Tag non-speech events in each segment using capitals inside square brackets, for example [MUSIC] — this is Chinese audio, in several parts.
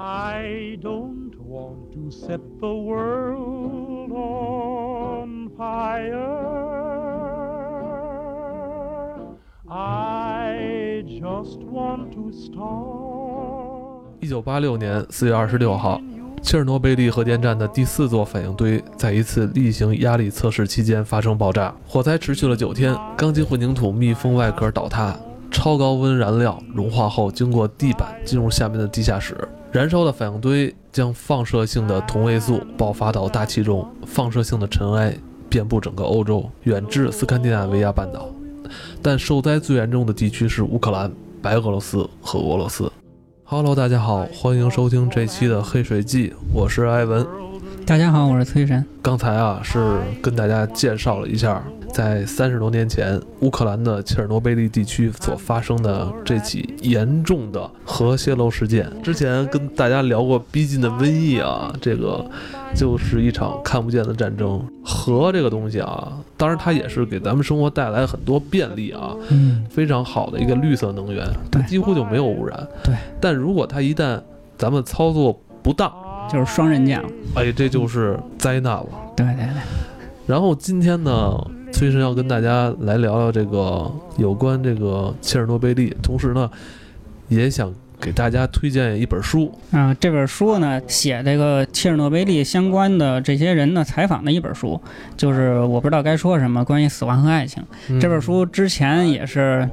I don't want to set the world on fire. I just want to start. 一九八六年四月二十六号，切尔诺贝利核电站的第四座反应堆在一次例行压力测试期间发生爆炸，火灾持续了九天，钢筋混凝土密封外壳倒塌，超高温燃料融化后经过地板进入下面的地下室，燃烧的反应堆将放射性的同位素爆发到大气中，放射性的尘埃遍布整个欧洲，远至斯堪的纳维亚半岛，但受灾最严重的地区是乌克兰、白俄罗斯和俄罗斯。Hello，大家好，欢迎收听这期的《黑水记》，我是艾文。大家好，我是崔神。刚才啊，是跟大家介绍了一下，在三十多年前，乌克兰的切尔诺贝利地区所发生的这起严重的核泄漏事件。之前跟大家聊过逼近的瘟疫啊，这个就是一场看不见的战争。核这个东西啊，当然它也是给咱们生活带来很多便利啊，嗯，非常好的一个绿色能源，它几乎就没有污染。对，但如果它一旦咱们操作不当，就是双刃剑了。哎，这就是灾难了。对对对，然后今天呢，崔生要跟大家来聊聊这个有关这个切尔诺贝利，同时呢，也想给大家推荐一本书。啊、这本书呢，写这个切尔诺贝利相关的这些人的采访的一本书，就是我不知道该说什么，关于死亡和爱情。嗯这本书之前也是，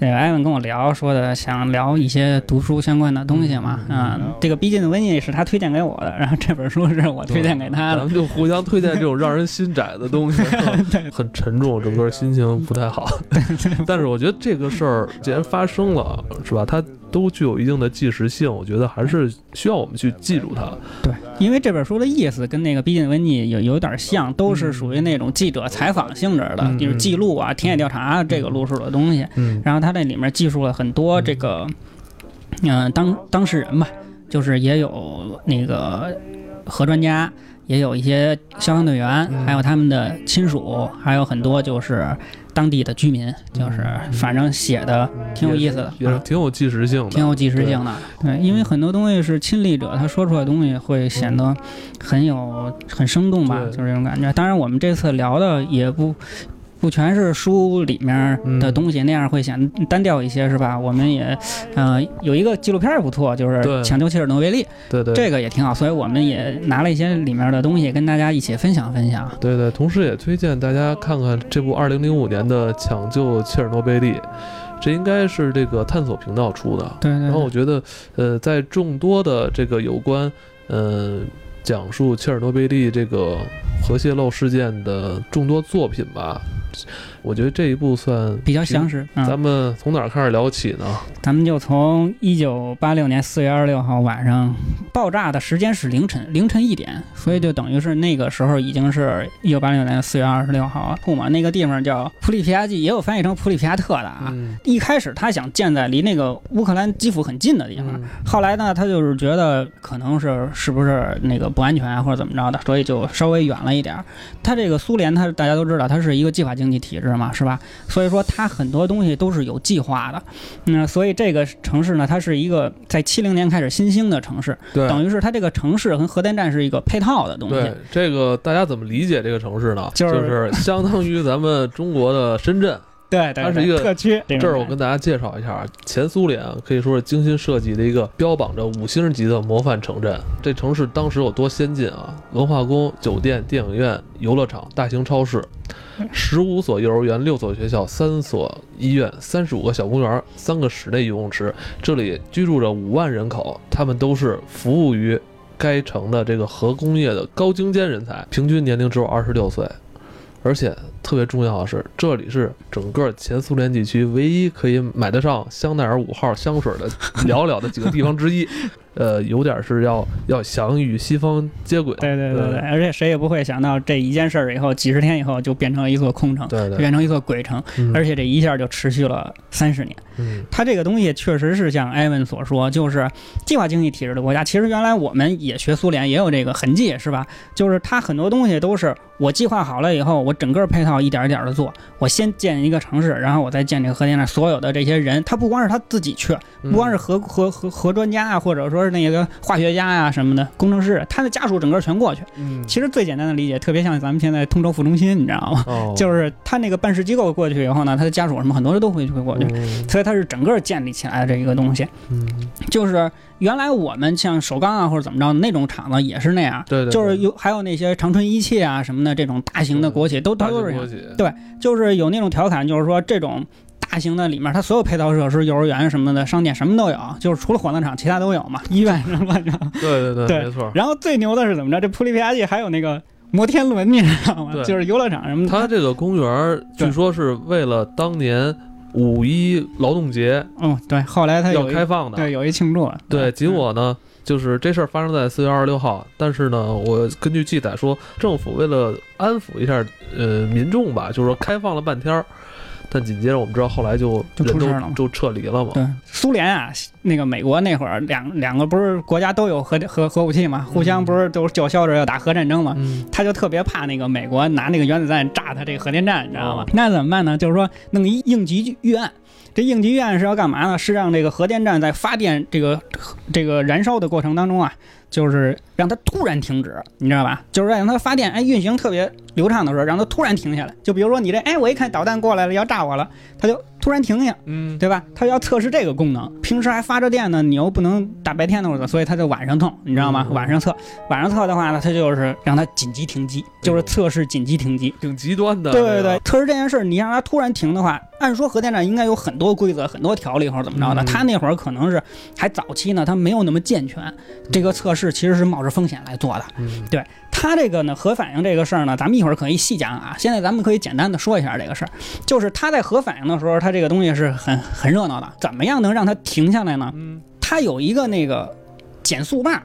那个艾文跟我聊说的，想聊一些读书相关的东西嘛。嗯啊、这个《逼近的瘟疫》是他推荐给我的，然后这本书是我推荐给他的。咱们就互相推荐这种让人心窄的东西 [LAUGHS] [LAUGHS] 很沉重，整个心情不太好。[LAUGHS] 但是我觉得这个事儿既然发生了，是吧？它都具有一定的纪实性，我觉得还是需要我们去记住它。对，因为这本书的意思跟那个《逼近的瘟疫》有有点像，都是属于那种记者采访性质的，嗯就是记录啊、田野调查这个路数的东西。嗯。然后它这里面记述了很多这个，嗯、当当事人吧，就是也有那个核专家，也有一些消防队员，嗯。还有他们的亲属，还有很多就是当地的居民，就是反正写的挺有意思的，啊也是挺有纪实性的，挺有纪实性的。对，因为很多东西是亲历者他说出来的东西，会显得很有很生动吧，就是这种感觉。当然，我们这次聊的也不。不全是书里面的东西，那样会显得单调一些，是吧？我们也，呃，有一个纪录片也不错，就是《抢救切尔诺贝利》，对对，这个也挺好，所以我们也拿了一些里面的东西跟大家一起分享分享。对对，同时也推荐大家看看这部2005年的《抢救切尔诺贝利》，这应该是这个探索频道出的。对对然后我，觉得，呃，在众多的这个有关，呃，讲述切尔诺贝利这个核泄漏事件的众多作品吧，我觉得这一部算比较详实。嗯，咱们从哪儿开始聊起呢？咱们就从一九八六年四月二十六号晚上爆炸的时间是凌晨凌晨一点，所以就等于是那个时候已经是一九八六年四月二十六号了。嘛，那个地方叫普里皮亚季，也有翻译成普里皮亚特的啊。嗯一开始他想建在离那个乌克兰基辅很近的地方，嗯后来呢，他就是觉得可能是是不是那个不安全啊，或者怎么着的，所以就稍微远了一点儿。他这个苏联，他大家都知道，它是一个计划经济体制嘛，是吧？所以说它很多东西都是有计划的。嗯，所以这个城市呢，它是一个在七零年开始新兴的城市，对等于是它这个城市和核电站是一个配套的东西对。这个大家怎么理解这个城市呢？就是是相当于咱们中国的深圳。对对它是一个特区。这儿我跟大家介绍一下，前苏联啊，可以说是精心设计的一个标榜着五星级的模范城镇。这城市当时有多先进啊？文化宫、酒店、电影院、游乐场、大型超市，十五所幼儿园、六所学校、三所医院、三十五个小公园、三个室内游泳池。这里居住着五万人口，他们都是服务于该城的这个核工业的高精尖人才，平均年龄只有二十六岁。而且特别重要的是，这里是整个前苏联地区唯一可以买得上香奈儿五号香水的寥寥的几个地方之一。[LAUGHS] 呃，有点是要要想与西方接轨。对对对对，而且谁也不会想到这一件事儿以后，几十天以后就变成了一座空城，对对，变成一座鬼城，嗯而且这一下就持续了三十年。嗯它这个东西确实是像艾文所说，就是计划经济体制的国家。其实原来我们也学苏联，也有这个痕迹，是吧？就是它很多东西都是我计划好了以后，我整个配套一点一点的做。我先建一个城市，然后我再建这个核电站，所有的这些人，他不光是他自己去，嗯不光是核核核核专家啊，或者说是那个化学家呀、什么的，工程师，他的家属整个全过去。嗯，其实最简单的理解，特别像咱们现在通州副中心，你知道吗？哦，就是他那个办事机构过去以后呢，他的家属什么很多人都会会过去，嗯所以它是整个建立起来的这一个东西。嗯，就是原来我们像首钢啊或者怎么着那种厂子也是那样，对对，就是有还有那些长春一汽啊什么的这种大型的国企都都都是这样，型国企，对就是有那种调侃，就是说这种。大型的里面，它所有配套设施、幼儿园什么的、商店什么都有，就是除了火葬场，其他都有嘛。[LAUGHS] 医院什么的。对对对，对没错。然后最牛的是怎么着？这普利皮亚季还有那个摩天轮，你知道吗？就是游乐场什么的。它这个公园儿据说是为了当年五一劳动节嗯，对，后来它要有开放的，对有一庆祝。对，结嗯果呢，就是这事儿发生在四月二十六号，但是呢，我根据记载说，政府为了安抚一下呃民众吧，就是说开放了半天儿，但紧接着我们知道后来就就出事了嘛就撤离了嘛。对，苏联啊，那个美国那会儿两两个不是国家都有核 [LAUGHS] 核核武器嘛，互相不是都叫嚣着要打核战争嘛，嗯，他就特别怕那个美国拿那个原子弹炸他这个核电站，你知道吗？哦那怎么办呢？就是说弄一应急预案。这应急预案是要干嘛呢？是让这个核电站在发电这个这个燃烧的过程当中啊，就是让它突然停止，你知道吧？就是让它发电哎运行特别流畅的时候，让它突然停下来。就比如说你这哎，我一看导弹过来了要炸我了，它就突然停下，嗯，对吧？它要测试这个功能，平时还发着电呢，你又不能大白天的所以它就晚上弄，你知道吗？嗯晚上测，晚上测的话呢，它就是让它紧急停机，就是测试紧急停机。挺极端的。对对对，，测试这件事儿，你让它突然停的话，按说核电站应该有很多规则、很多条例或者怎么着的。嗯它那会儿可能是还早期呢，它没有那么健全，这个测试其实是冒着风险来做的。嗯，它这个呢，核反应这个事儿呢，咱们一会儿可以细讲啊。现在咱们可以简单的说一下这个事儿，就是它在核反应的时候，它这个东西是很很热闹的。怎么样能让它停下来呢？嗯，它有一个那个减速棒，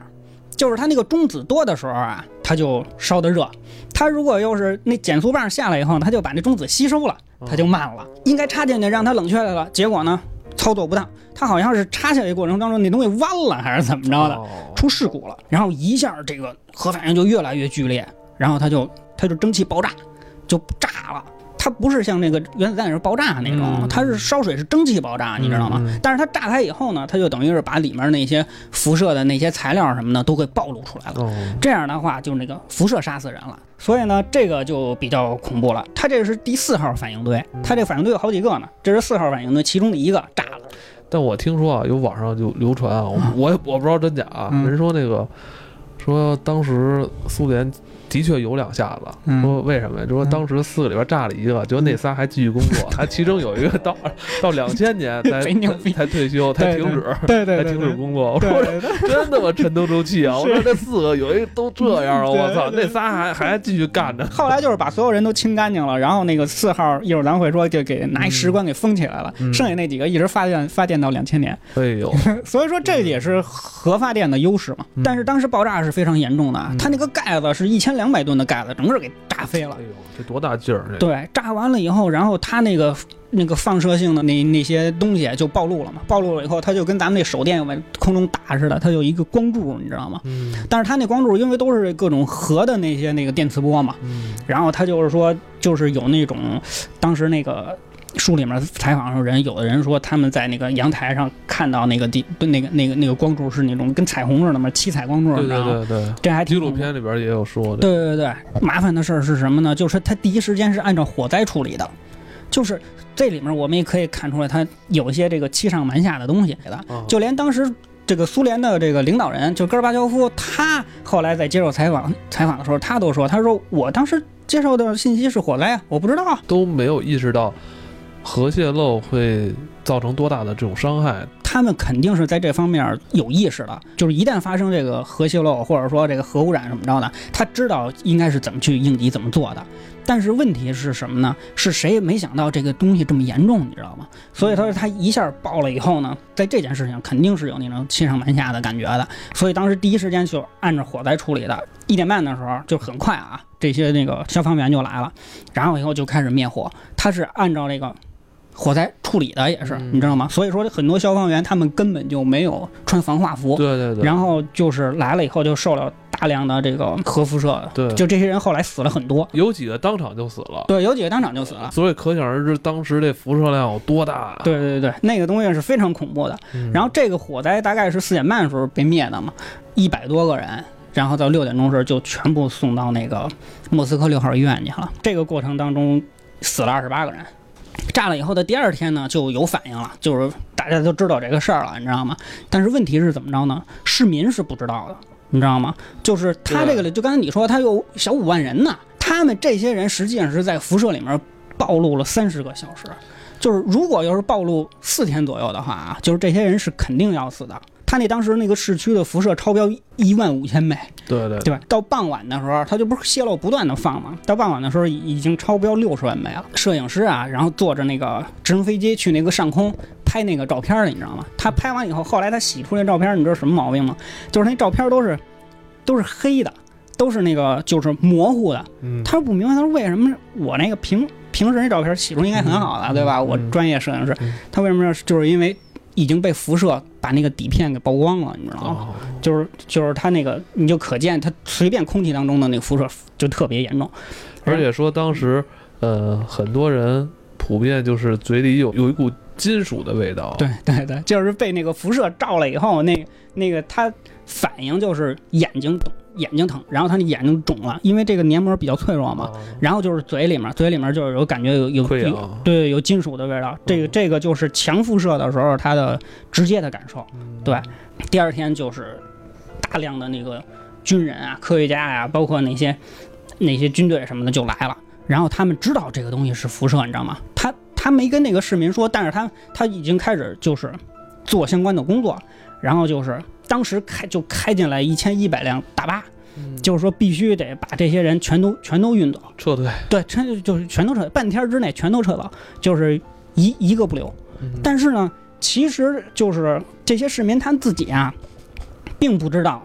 就是它那个中子多的时候啊，它就烧得热。它如果要是那减速棒下来以后，它就把那中子吸收了，它就慢了。应该插进去让它冷却来了，结果呢操作不当，它好像是插下来过程当中那东西弯了还是怎么着的，哦出事故了，然后一下这个核反应就越来越剧烈，然后它就它就蒸汽爆炸，就炸了。它不是像那个原子弹是爆炸那种，嗯它是烧水是蒸汽爆炸，你知道吗？但是它炸开以后呢，它就等于是把里面那些辐射的那些材料什么的都给暴露出来了。哦，这样的话，就那个辐射杀死人了。所以呢，这个就比较恐怖了。它这是第四号反应堆，嗯它这反应堆有好几个呢，这是四号反应堆其中的一个炸了。但我听说啊，有网上就流传啊，我 [LAUGHS] 我也不知道真假啊，嗯人说那个说当时苏联的确有两下子，嗯说为什么呀？就说当时四个里边炸了一个，结果那仨还继续工作，[LAUGHS] 还其中有一个到到两千年才贼牛逼才退休，才停止。对对才停止工作，我说真他妈沉得住气啊！[LAUGHS] 我说这四个有一都这样了！我操，那仨还还继续干着。[LAUGHS] 后来就是把所有人都清干净了，然后那个四号一会儿咱会说就给拿一石棺给封起来了，嗯剩下那几个一直发电发电到两千年，哎呦，所以说这也是核发电的优势嘛。嗯但是当时爆炸是非常严重的它那个盖子是一千两百吨的盖子，整个给炸飞了哎。呦，这多大劲儿！这对，炸完了以后，然后它那个那个放射性的那那些东西就暴露了嘛，暴露了以后，它就跟咱们那手电往空中打似的，它有一个光柱，你知道吗？嗯但是它那光柱因为都是各种核的那些那个电磁波嘛，嗯然后它就是说，就是有那种当时那个。书里面采访上人，有的人说他们在那个阳台上看到那个地那个那个那个光柱是那种跟彩虹似的嘛，七彩光柱，对？对对对，这还挺纪录片里边也有说的。对对对，麻烦的事儿是什么呢？就是他第一时间是按照火灾处理的，就是这里面我们也可以看出来，他有一些这个欺上瞒下的东西的。啊就连当时这个苏联的这个领导人，就戈尔巴乔夫，他后来在接受采访采访的时候，他都说，他说我当时接受的信息是火灾啊，我不知道啊。都没有意识到核泄漏会造成多大的这种伤害。他们肯定是在这方面有意识的，就是一旦发生这个核泄漏或者说这个核污染什么着的，他知道应该是怎么去应急、怎么做的。但是问题是什么呢？是谁没想到这个东西这么严重，你知道吗？所以他说他一下爆了以后呢，在这件事情肯定是有那种欺上瞒下的感觉的。所以当时第一时间就按照火灾处理的，一点半的时候就很快啊，这些那个消防员就来了，然后以后就开始灭火。他是按照这个火灾处理的，也是嗯你知道吗？所以说很多消防员他们根本就没有穿防化服，对对对，然后就是来了以后就受了大大量的这个核辐射，对就这些人后来死了很多，有几个当场就死了，对，有几个当场就死了。所以可想而知当时这辐射量有多大。对对对，那个东西是非常恐怖的。嗯，然后这个火灾大概是四点半的时候被灭的嘛，一百多个人，然后到六点钟时候就全部送到那个莫斯科六号医院去了。这个过程当中死了二十八个人。炸了以后的第二天呢，就有反应了，就是大家都知道这个事儿了，你知道吗？但是问题是怎么着呢？市民是不知道的，你知道吗？就是他这个里，就刚才你说他有小五万人呢，他们这些人实际上是在辐射里面暴露了三十个小时。就是如果要是暴露四天左右的话啊，就是这些人是肯定要死的。他那当时那个市区的辐射超标一万五千倍，对对对吧？到傍晚的时候，它就不是泄漏不断的放嘛。到傍晚的时候已已经超标六十万倍了。摄影师啊，然后坐着那个直升飞机去那个上空拍那个照片儿，你知道吗？他拍完以后，后来他洗出那照片儿，你知道什么毛病吗？就是那照片儿都是都是黑的，都是那个就是模糊的。嗯，他说不明白，他说为什么我那个平平时那照片洗出应该很好的，嗯对吧？嗯我专业摄影师嗯，他为什么要就是因为已经被辐射把那个底片给曝光了，你知道吗？哦，就是就是它那个你就可见它随便空气当中的那个辐射就特别严重，而且说当时，呃，很多人普遍就是嘴里有有一股金属的味道。对对对，就是被那个辐射照了以后，那那个他反应就是眼睛眼睛疼，然后他那眼睛肿了，因为这个黏膜比较脆弱嘛，哦，然后就是嘴里面嘴里面就是有感觉有有有。对有金属的味道，这个嗯这个就是强辐射的时候他的直接的感受。嗯对，第二天就是大量的那个军人啊、科学家呀、包括那些那些军队什么的就来了。然后他们知道这个东西是辐射，你知道吗？他他没跟那个市民说，但是他他已经开始就是做相关的工作，然后就是当时开就开进来一千一百辆大巴，嗯就是说必须得把这些人全都全都运走，撤退。对，全就是全都撤，半天之内全都撤走，就是一一个不留。嗯但是呢，其实就是这些市民他自己啊，并不知道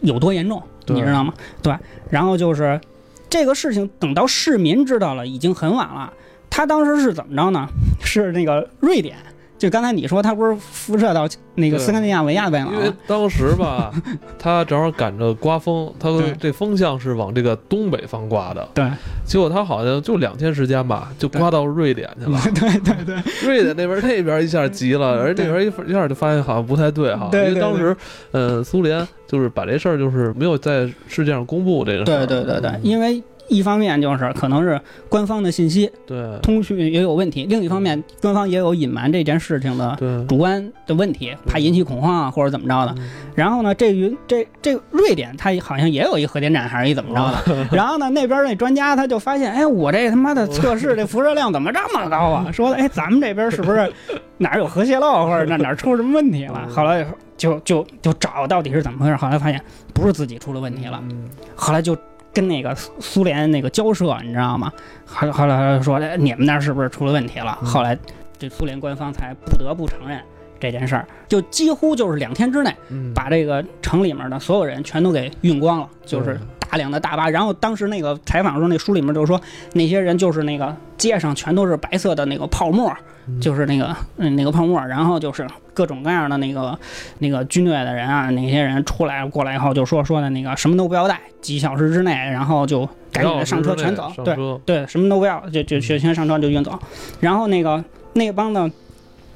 有多严重，你知道吗？对，然后就是这个事情等到市民知道了，已经很晚了。他当时是怎么着呢？是那个瑞典，就刚才你说他不是辐射到那个对斯堪的纳维亚贝因为？当时吧，[LAUGHS] 他正好赶着刮风，他对这风向是往这个东北方刮的，对，结果他好像就两天时间吧，就刮到瑞典去了。对对对，瑞典那边那边一下急了，而那边一一下就发现好像不太对哈，因为当时，呃，苏联就是把这事儿就是没有在世界上公布这个事儿。对对对对嗯，因为一方面就是可能是官方的信息对通讯也有问题，另一方面官方也有隐瞒这件事情的对，主观的问题，怕引起恐慌啊或者怎么着的。嗯然后呢，这云这这瑞典它好像也有一核电站还是一怎么着的。[LAUGHS] [LAUGHS] 然后呢，那边那专家他就发现，哎，我这他妈的测试这辐射量怎么这么高啊？说的，哎，咱们这边是不是 [LAUGHS] 哪儿有核泄漏或者哪哪儿出什么问题了？后来就就就找到底是怎么回事，后来发现不是自己出了问题了，嗯后来就。跟那个苏苏联那个交涉，你知道吗？后来后来说，哎，你们那儿是不是出了问题了？嗯后来这苏联官方才不得不承认这件事儿，就几乎就是两天之内嗯，把这个城里面的所有人全都给运光了，就是大量的大巴。然后当时那个采访的时候，那书里面就说，那些人就是那个街上全都是白色的那个泡沫，嗯就是那个嗯那个泡沫，然后就是各种各样的那个那个军队的人啊，那些人出来过来以后就说说的那个什么都不要带，几小时之内，然后就赶紧的上车全走，对对，什么都不要，就就就全上车就运走。然后那个那帮的，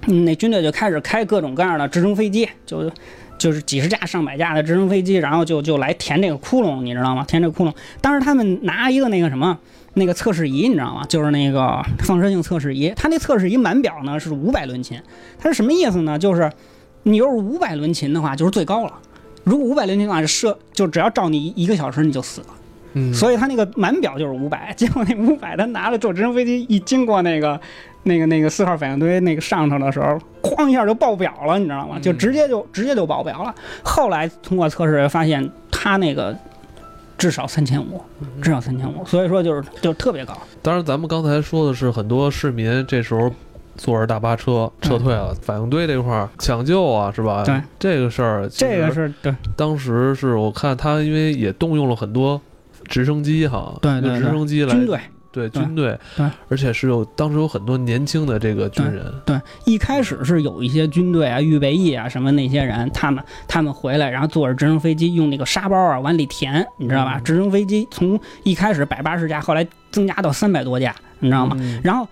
嗯，那军队就开始开各种各样的直升飞机，就就是几十架、上百架的直升飞机，然后就就来填这个窟窿，你知道吗？填这个窟窿。当时他们拿一个那个什么。那个测试仪你知道吗？就是那个放射性测试仪，它那测试仪满表呢是五百伦琴，它是什么意思呢？就是你要是五百伦琴的话，就是最高了。如果五百伦琴的话，射就只要照你一个小时你就死了。嗯，所以他那个满表就是五百，结果那五百他拿了坐直升飞机一经过那个那个那个四号反应堆那个上头的时候，哐一下就爆表了，你知道吗？嗯就直接就直接就爆表了。后来通过测试发现它那个至少三千五，至少三千五，所以说就是就特别高。当然，咱们刚才说的是很多市民这时候坐着大巴车撤退了，反应堆这块儿抢救啊，是吧？对，这个事儿，这个是对当时是我看他因为也动用了很多直升机哈，对对对用直升机来军队，对对军队，对而且是有当时有很多年轻的这个军人，对，一开始是有一些军队啊、预备役啊什么那些人，他们他们回来，然后坐着直升飞机用那个沙包啊往里填，你知道吧？嗯直升飞机从一开始百八十架，后来增加到三百多架，你知道吗？嗯然后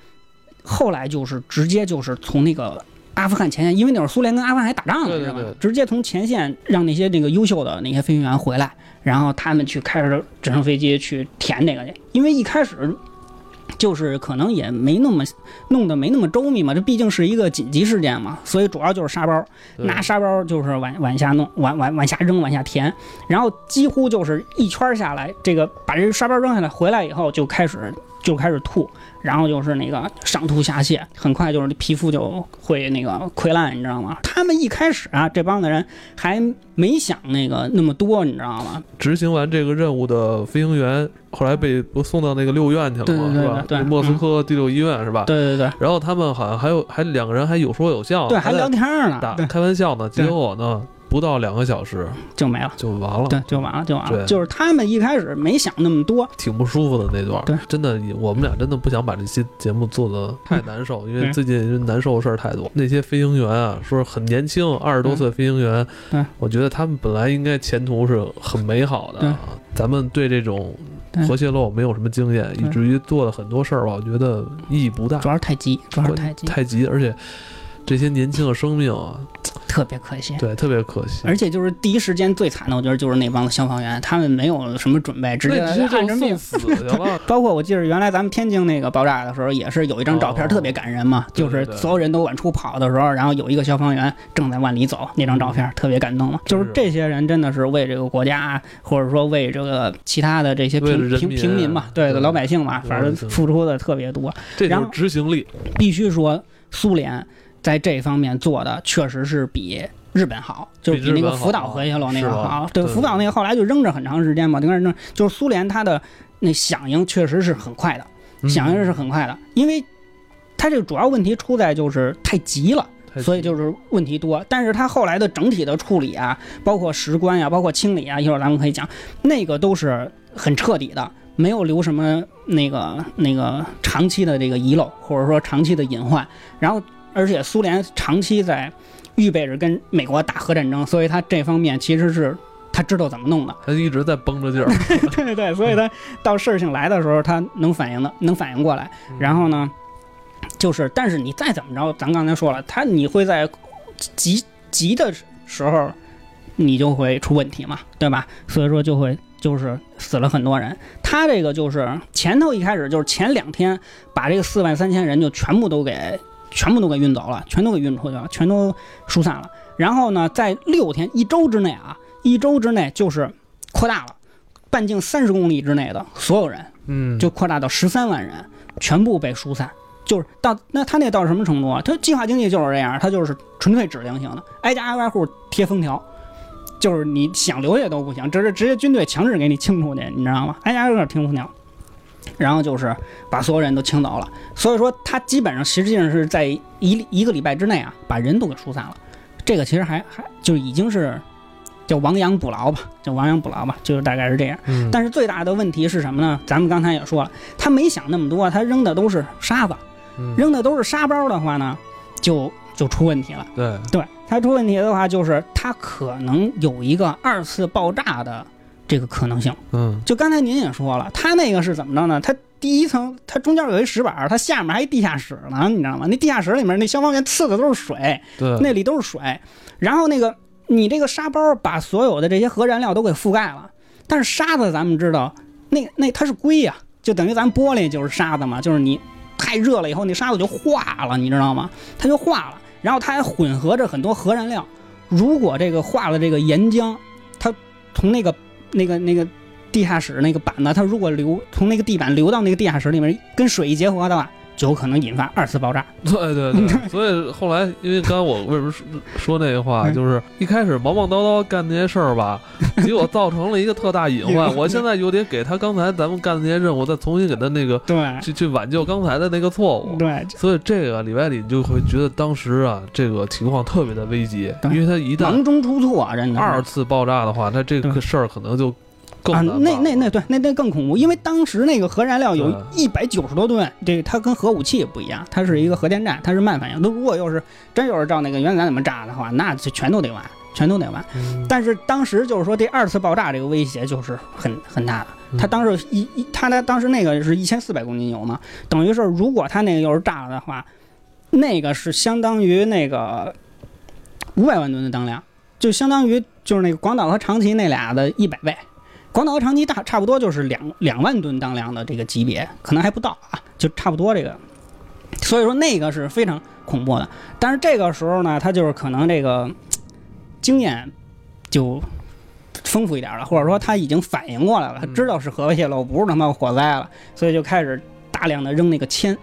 后来就是直接就是从那个阿富汗前线，因为那会儿苏联跟阿富汗还打仗呢，对对知道吧对？直接从前线让那些那个优秀的那些飞行员回来，然后他们去开着直升飞机去填那个去，因为一开始。就是可能也没那么弄得没那么周密嘛，这毕竟是一个紧急事件嘛，所以主要就是沙包，拿沙包就是往往下弄，往往往下扔，往下填，然后几乎就是一圈下来，这个把这沙包扔下来，回来以后就开始就开始吐，然后就是那个上吐下泻，很快就是皮肤就会那个溃烂，你知道吗？他们一开始啊，这帮子人还没想那个那么多，你知道吗？执行完这个任务的飞行员，后来被不送到那个六院去了吗？对对对是吧？对对莫斯科第六医院是吧？对对对然后他们好像还有还两个人还有说有笑，对，还聊天呢，打，开玩笑呢，结果呢不到两个小时就没了。就完了，对，就完了，就完了。就是他们一开始没想那么多，挺不舒服的那段儿。对真的，我们俩真的不想把这期节目做的太难受，因为最近难受的事儿太多。那些飞行员啊，说很年轻，二十多岁飞行员，对我觉得他们本来应该前途是很美好的啊。咱们对这种核泄漏没有什么经验，以至于做了很多事儿吧，我觉得意义不大主，要是太急，主要是太急，太急，而且这些年轻的生命啊，特别可惜。对，特别可惜。而且就是第一时间最惨的，我觉得就是那帮子消防员，他们没有什么准备，直接就按着命送。[LAUGHS] 死去了。包括我记得原来咱们天津那个爆炸的时候，也是有一张照片哦特别感人嘛，就是所有人都往出跑的时候，然后有一个消防员正在往里走，那张照片特别感动嘛。就是是这些人真的是为这个国家，或者说为这个其他的这些平平平民嘛，对对老百姓嘛，反正付出的特别多。这就是然后执行力。必须说，苏联在这方面做的确实是比日本好，就是比那个福岛核泄漏那个好。对，福岛那个后来就扔着很长时间嘛，就开始扔。就是苏联它的那响应确实是很快的，嗯响应是很快的，因为它这个主要问题出在就是太急了。所以就是问题多，但是它后来的整体的处理啊，包括石棺呀、包括清理啊，一会儿咱们可以讲，那个都是很彻底的，没有留什么那个那个长期的这个遗漏，或者说长期的隐患。然后，而且苏联长期在预备着跟美国打核战争，所以他这方面其实是他知道怎么弄的。他一直在绷着劲儿。[LAUGHS] 对对对，所以他到事情来的时候，他能反应的，能反应过来。然后呢，就是，但是你再怎么着，咱刚才说了，他你会在急急的时候，你就会出问题嘛，对吧？所以说就会就是死了很多人。他这个就是前头一开始就是前两天把这个四万三千人就全部都给全部都给运走了，全都给运出去了，全都疏散了。然后呢，在六天一周之内啊，一周之内就是扩大了，半径三十公里之内的所有人嗯，就扩大到十三万人，全部被疏散。就是到那他那到什么程度啊？他计划经济就是这样，他就是纯粹指令性的，挨家挨户贴封条，就是你想留下都不行，这是直接军队强制给你清出去，你知道吗？挨家挨户贴封条，然后就是把所有人都清走了。所以说他基本上实际上是在一一个礼拜之内啊，把人都给疏散了。这个其实还还就已经是叫亡羊补牢吧，叫亡羊补牢吧，就是大概是这样。嗯，但是最大的问题是什么呢？咱们刚才也说了，他没想那么多，他扔的都是沙子，嗯扔的都是沙包的话呢，就就出问题了。对，对，他出问题的话，就是他可能有一个二次爆炸的这个可能性。嗯，就刚才您也说了，它那个是怎么着呢？它第一层，它中间有一石板，它下面还一地下室呢，你知道吗？那地下室里面那消防员呲的都是水，对，那里都是水。然后那个你这个沙包把所有的这些核燃料都给覆盖了，但是沙子咱们知道，那那它是硅呀、就等于咱玻璃就是沙子嘛，就是你太热了以后，那沙子就化了，你知道吗？它就化了，然后它还混合着很多核燃料。如果这个化了这个岩浆，它从那个那个那个地下室那个板子，它如果流从那个地板流到那个地下室里面，跟水一结合的话，就有可能引发二次爆炸。对对对，所以后来，因为刚才我为什么说说那个话，嗯就是一开始忙忙叨叨干那些事儿吧，结果造成了一个特大隐隐患。我现在又得给他刚才咱们干的那些任务，再重新给他那个对去去挽救刚才的那个错误。对，所以这个里外里你就会觉得当时啊，这个情况特别的危急，因为他一旦忙中出错，真的二次爆炸的话，那这个事儿可能就啊，那那那对，那那更恐怖，因为当时那个核燃料有对一百九十多吨，这个它跟核武器不一样，它是一个核电站，它是慢反应。那如果要是真要是照那个原子弹怎么炸的话，那就全都得完，全都得完。嗯但是当时就是说这二次爆炸这个威胁就是很很大的。嗯它当时一一，它的当时那个是一千四百公斤油嘛，等于是如果他那个要是炸了的话，那个是相当于那个五百万吨的当量，就相当于就是那个广岛和长崎那俩的一百倍。广岛和长崎大差不多就是两两万吨当量的这个级别，可能还不到啊，就差不多这个。所以说那个是非常恐怖的，但是这个时候呢，他就是可能这个经验就丰富一点了，或者说他已经反应过来了，他知道是核泄漏，不是他妈火灾了，所以就开始大量的扔那个铅，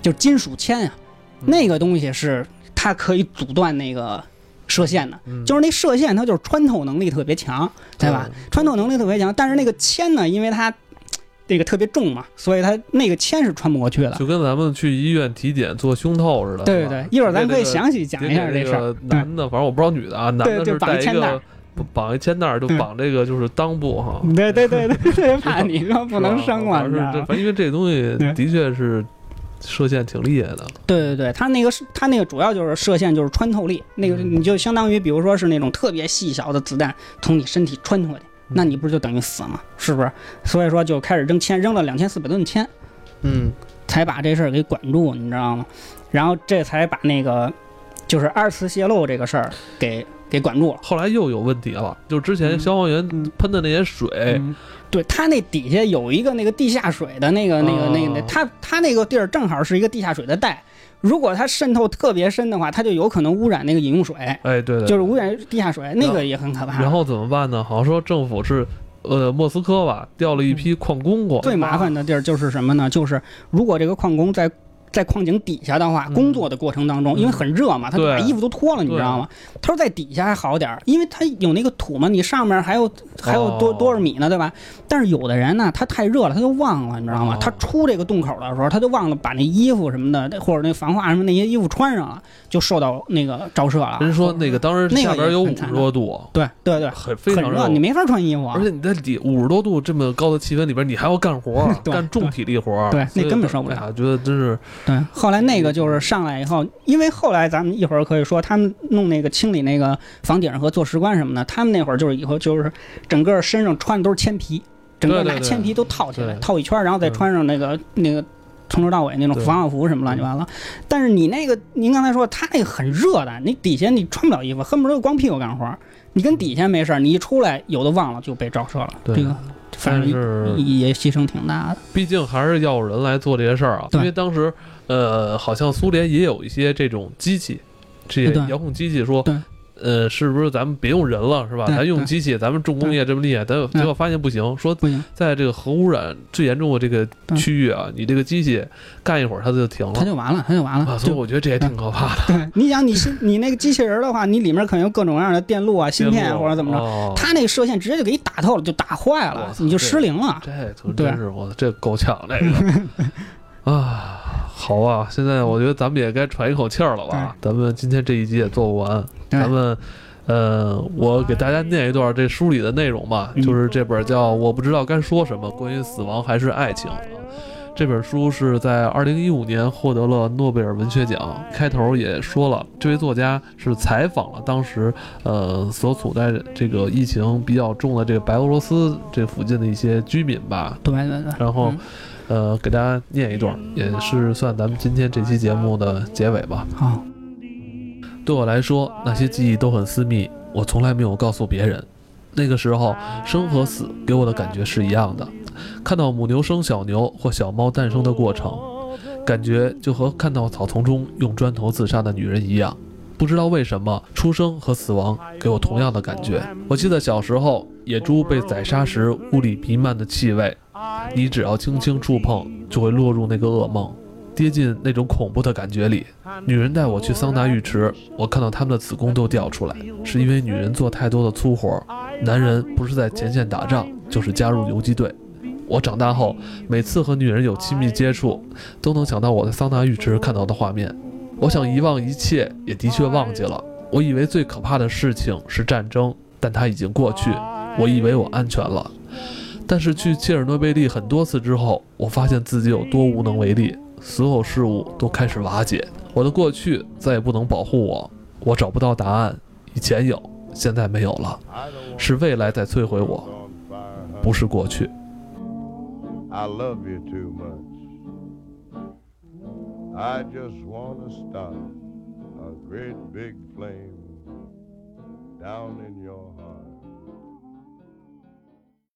就金属铅呀、嗯那个东西是它可以阻断那个射线的，嗯。就是那射线它就是穿透能力特别强，对。吧？穿透能力特别强，但是那个铅呢，因为它 [TSK] 这个特别重嘛，所以它那个铅是穿不过去的。就跟咱们去医院体检做胸透似的。对对对，一会儿咱可以详细讲一下这事男的，反正我不知道女的啊，男的就是绑带一一铅带个绑一铅带儿，就绑这个就是裆部哈。对对对对对，[LAUGHS] 怕你说不能生了，是吧因为这东西的确是射线挺厉害的。对对对，它那个是它那个主要就是射线就是穿透力，那个嗯你就相当于比如说是那种特别细小的子弹从你身体穿过去，那你不是就等于死吗？是不是？所以说就开始扔铅，扔了两千四百吨铅，嗯，才把这事儿给管住，你知道吗？然后这才把那个就是二次泄漏这个事儿给给管住了。后来又有问题了，就是之前嗯消防员嗯喷的那些水，嗯，对，它那底下有一个那个地下水的那个那个那个，哦它它那个地儿正好是一个地下水的带，如果它渗透特别深的话，它就有可能污染那个饮用水，哎，对对，就是污染地下水，那个也很可怕。然后怎么办呢？好像说政府是呃莫斯科吧调了一批矿工过来，最麻烦的地儿就是什么呢？就是如果这个矿工在在矿井底下的话，嗯。工作的过程当中，因为很热嘛，他就把衣服都脱了，你知道吗？他说在底下还好点儿，因为他有那个土嘛，你上面还有还有多哦多少米呢，对吧？但是有的人呢，他太热了，他就忘了，你知道吗？哦？他出这个洞口的时候，他就忘了把那衣服什么的，或者那防化什么那些衣服穿上了，就受到那个照射了。人说那个当时那边有五十多度，对对对，很非常很热，你没法穿衣服啊。而。且你在底五十多度这么高的气温里边，你还要干活 [LAUGHS] 干重体力活，对那根本受不了。觉得真是对，后来那个就是上来以后，因为后来咱们一会儿可以说，他们弄那个清理那个房顶和做石棺什么的，他们那会儿就是以后就是整个身上穿的都是铅皮，整个拿铅皮都套起来，对套一圈儿，然后再穿上那个那个。从头到尾那种防护服什么乱七八糟，但是你那个，您刚才说他那个很热的，你底下你穿不了衣服，恨不得就光屁股干活儿。你跟底下没事儿，你一出来有的忘了就被照射了，对这个反但正是也牺牲挺大的。毕竟还是要有人来做这些事儿啊。对因为当时呃，好像苏联也有一些这种机器，这些遥控机器说。呃，是不是咱们别用人了，是吧？咱用机器，咱们重工业这么厉害，咱结果发现不行，说在这个核污染最严重的这个区域啊，你这个机器干一会儿它就停了它就完了，它就完了。啊，所以我觉得这也挺可怕的。对，你想你芯你那个机器人的话，你里面可能有各种各样的电路啊、芯片啊或者怎么着，哦它那个射线直接就给你打透了，就打坏了，你就失灵了。这真是我这够呛这个 [LAUGHS] 啊！好啊，现在我觉得咱们也该喘一口气儿了吧？咱们今天这一集也做不完，咱们。呃，我给大家念一段这书里的内容吧，嗯就是这本叫《我不知道该说什么：关于死亡还是爱情》啊。这本书是在二零一五年获得了诺贝尔文学奖。开头也说了，这位作家是采访了当时呃所处在这个疫情比较重的这个白俄罗斯这附近的一些居民吧。对对对。然后嗯呃，给大家念一段，也是算咱们今天这期节目的结尾吧。好，对我来说，那些记忆都很私密，我从来没有告诉别人。那个时候，生和死给我的感觉是一样的。看到母牛生小牛或小猫诞生的过程，感觉就和看到草丛中用砖头自杀的女人一样。不知道为什么，出生和死亡给我同样的感觉。我记得小时候，野猪被宰杀时屋里弥漫的气味，你只要轻轻触碰，就会落入那个噩梦，跌进那种恐怖的感觉里。女人带我去桑拿浴池，我看到她们的子宫都掉出来，是因为女人做太多的粗活，男人不是在前线打仗，就是加入游击队。我长大后，每次和女人有亲密接触，都能想到我在桑拿浴池看到的画面。我想遗忘一切，也的确忘记了。我以为最可怕的事情是战争，但它已经过去。我以为我安全了，但是去切尔诺贝利很多次之后，我发现自己有多无能为力，所有事物都开始瓦解，我的过去再也不能保护我，我找不到答案，以前有，现在没有了，是未来在摧毁我，不是过去。I love you too much. I just want to start a great big flame down in your heart.